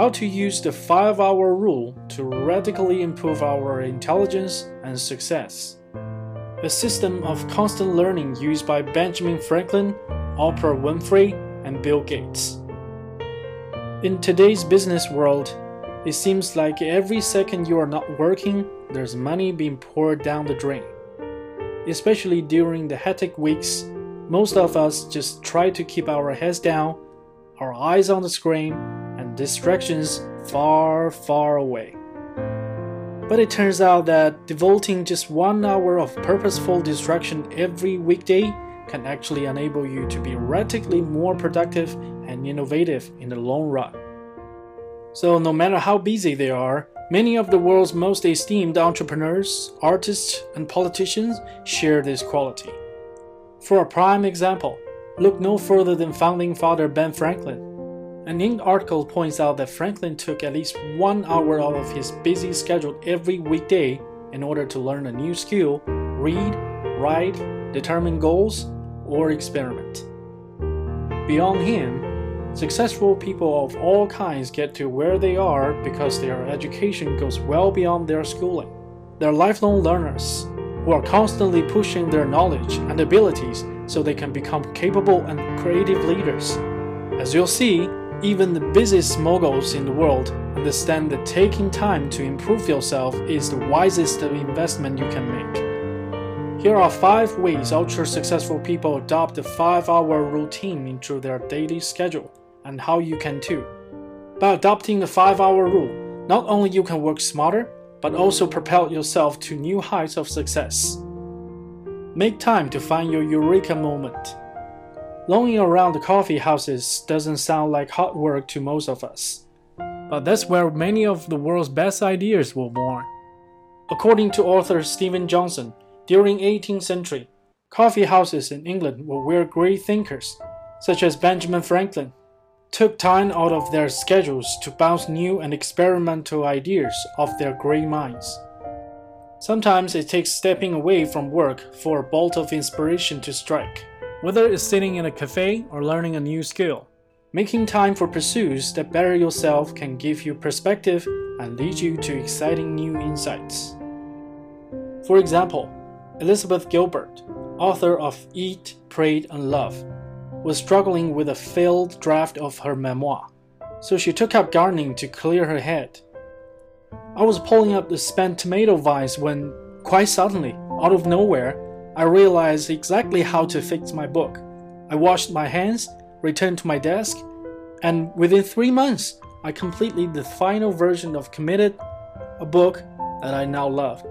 how to use the 5 hour rule to radically improve our intelligence and success. A system of constant learning used by Benjamin Franklin, Oprah Winfrey, and Bill Gates. In today's business world, it seems like every second you are not working, there's money being poured down the drain. Especially during the hectic weeks, most of us just try to keep our heads down, our eyes on the screen, distractions far, far away. But it turns out that devoting just one hour of purposeful distraction every weekday can actually enable you to be radically more productive and innovative in the long run. So, no matter how busy they are, many of the world's most esteemed entrepreneurs, artists, and politicians share this quality. For a prime example, look no further than founding father Ben Franklin. An Inc. article points out that Franklin took at least one hour out of his busy schedule every weekday in order to learn a new skill, read, write, determine goals, or experiment. Beyond him, Successful people of all kinds get to where they are because their education goes well beyond their schooling. They're lifelong learners who are constantly pushing their knowledge and abilities so they can become capable and creative leaders. As you'll see, even the busiest moguls in the world understand that taking time to improve yourself is the wisest investment you can make. Here are five ways ultra successful people adopt the five hour routine into their daily schedule and how you can too. By adopting the 5 hour rule, not only you can work smarter, but also propel yourself to new heights of success. Make time to find your eureka moment. Lounging around the coffee houses doesn't sound like hard work to most of us, but that's where many of the world's best ideas were born. According to author Steven Johnson, during 18th century, coffee houses in England were where great thinkers, such as Benjamin Franklin, took time out of their schedules to bounce new and experimental ideas off their great minds. Sometimes it takes stepping away from work for a bolt of inspiration to strike, whether it's sitting in a cafe or learning a new skill. Making time for pursuits that better yourself can give you perspective and lead you to exciting new insights. For example, Elizabeth Gilbert, author of Eat, Pray, and Love, was struggling with a failed draft of her memoir, so she took up gardening to clear her head. I was pulling up the spent tomato vines when, quite suddenly, out of nowhere, I realized exactly how to fix my book. I washed my hands, returned to my desk, and within three months, I completed the final version of Committed, a book that I now love.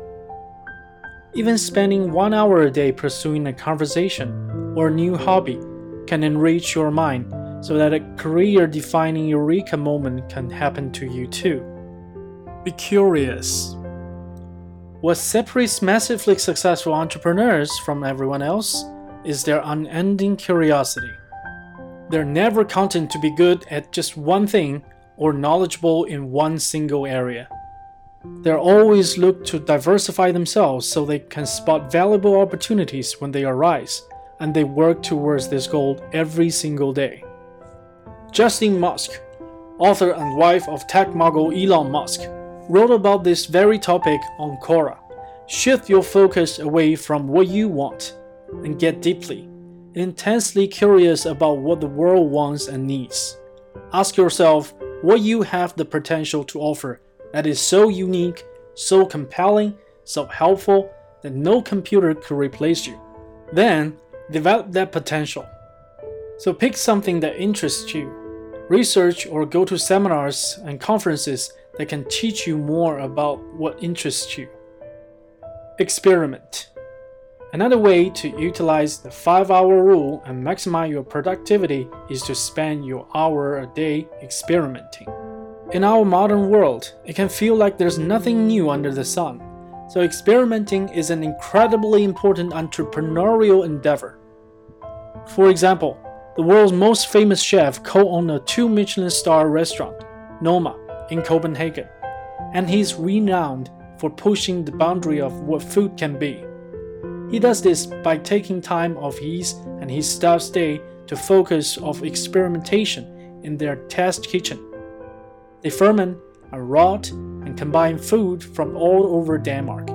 Even spending one hour a day pursuing a conversation or a new hobby can enrich your mind so that a career defining eureka moment can happen to you too. Be curious. What separates massively successful entrepreneurs from everyone else is their unending curiosity. They're never content to be good at just one thing or knowledgeable in one single area. They always look to diversify themselves so they can spot valuable opportunities when they arise and they work towards this goal every single day. Justine Musk, author and wife of tech mogul Elon Musk, wrote about this very topic on Quora. Shift your focus away from what you want and get deeply, intensely curious about what the world wants and needs. Ask yourself what you have the potential to offer that is so unique, so compelling, so helpful that no computer could replace you. Then develop that potential. So pick something that interests you. Research or go to seminars and conferences that can teach you more about what interests you. Experiment. Another way to utilize the 5 hour rule and maximize your productivity is to spend your hour a day experimenting. In our modern world, it can feel like there's nothing new under the sun, so experimenting is an incredibly important entrepreneurial endeavor. For example, the world's most famous chef co-owned a two Michelin star restaurant, Noma, in Copenhagen, and he's renowned for pushing the boundary of what food can be. He does this by taking time off his and his staff's day to focus of experimentation in their test kitchen. They ferment and rot and combine food from all over Denmark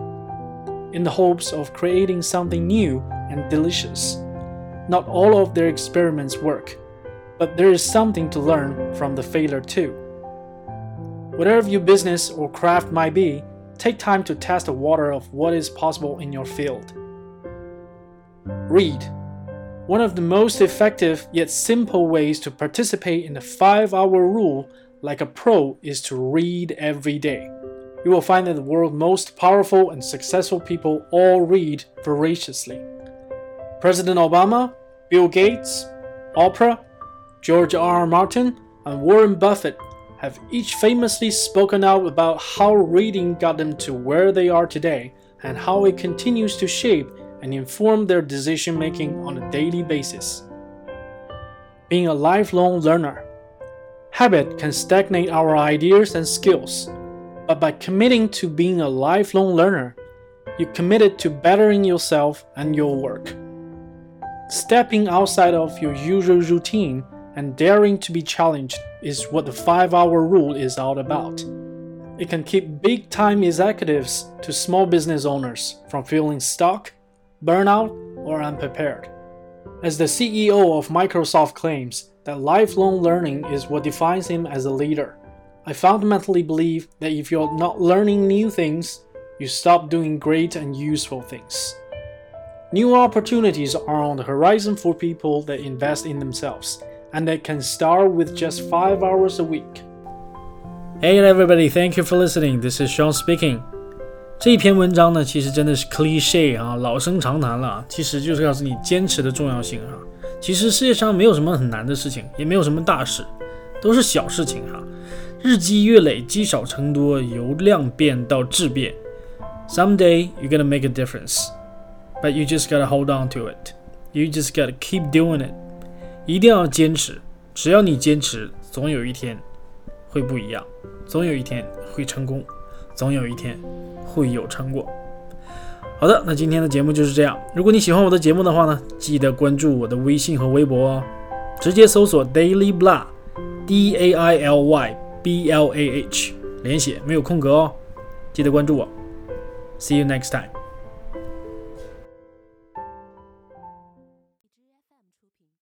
in the hopes of creating something new and delicious. Not all of their experiments work, but there is something to learn from the failure too. Whatever your business or craft might be, take time to test the water of what is possible in your field. Read. One of the most effective yet simple ways to participate in the 5 hour rule like a pro is to read every day. You will find that the world's most powerful and successful people all read voraciously. President Obama, Bill Gates, Oprah, George R. R. Martin, and Warren Buffett have each famously spoken out about how reading got them to where they are today and how it continues to shape and inform their decision making on a daily basis. Being a lifelong learner. Habit can stagnate our ideas and skills, but by committing to being a lifelong learner, you committed to bettering yourself and your work. Stepping outside of your usual routine and daring to be challenged is what the 5 hour rule is all about. It can keep big time executives to small business owners from feeling stuck burnout, or unprepared. As the CEO of Microsoft claims that lifelong learning is what defines him as a leader, I fundamentally believe that if you're not learning new things, you stop doing great and useful things. New opportunities are on the horizon for people that invest in themselves and that can start with just 5 hours a week. Hey everybody, thank you for listening. This is Sean speaking. 这篇文章呢，其实真的是 cliche 啊，老生常谈了。其实就是告诉你坚持的重要性哈。其实世界上没有什么很难的事情，也没有什么大事，都是小事情哈。日积月累，积少成多，由量变到质变。Someday you're gonna make a difference, but you just gotta hold on to it. You just gotta keep doing it. 一定要坚持，只要你坚持，总有一天会不一样，总有一天会成功，总有一天。会有成果。好的，那今天的节目就是这样。如果你喜欢我的节目的话呢，记得关注我的微信和微博哦，直接搜索 Daily Blah，D A I L Y B L A H，连写没有空格哦。记得关注我。See you next time.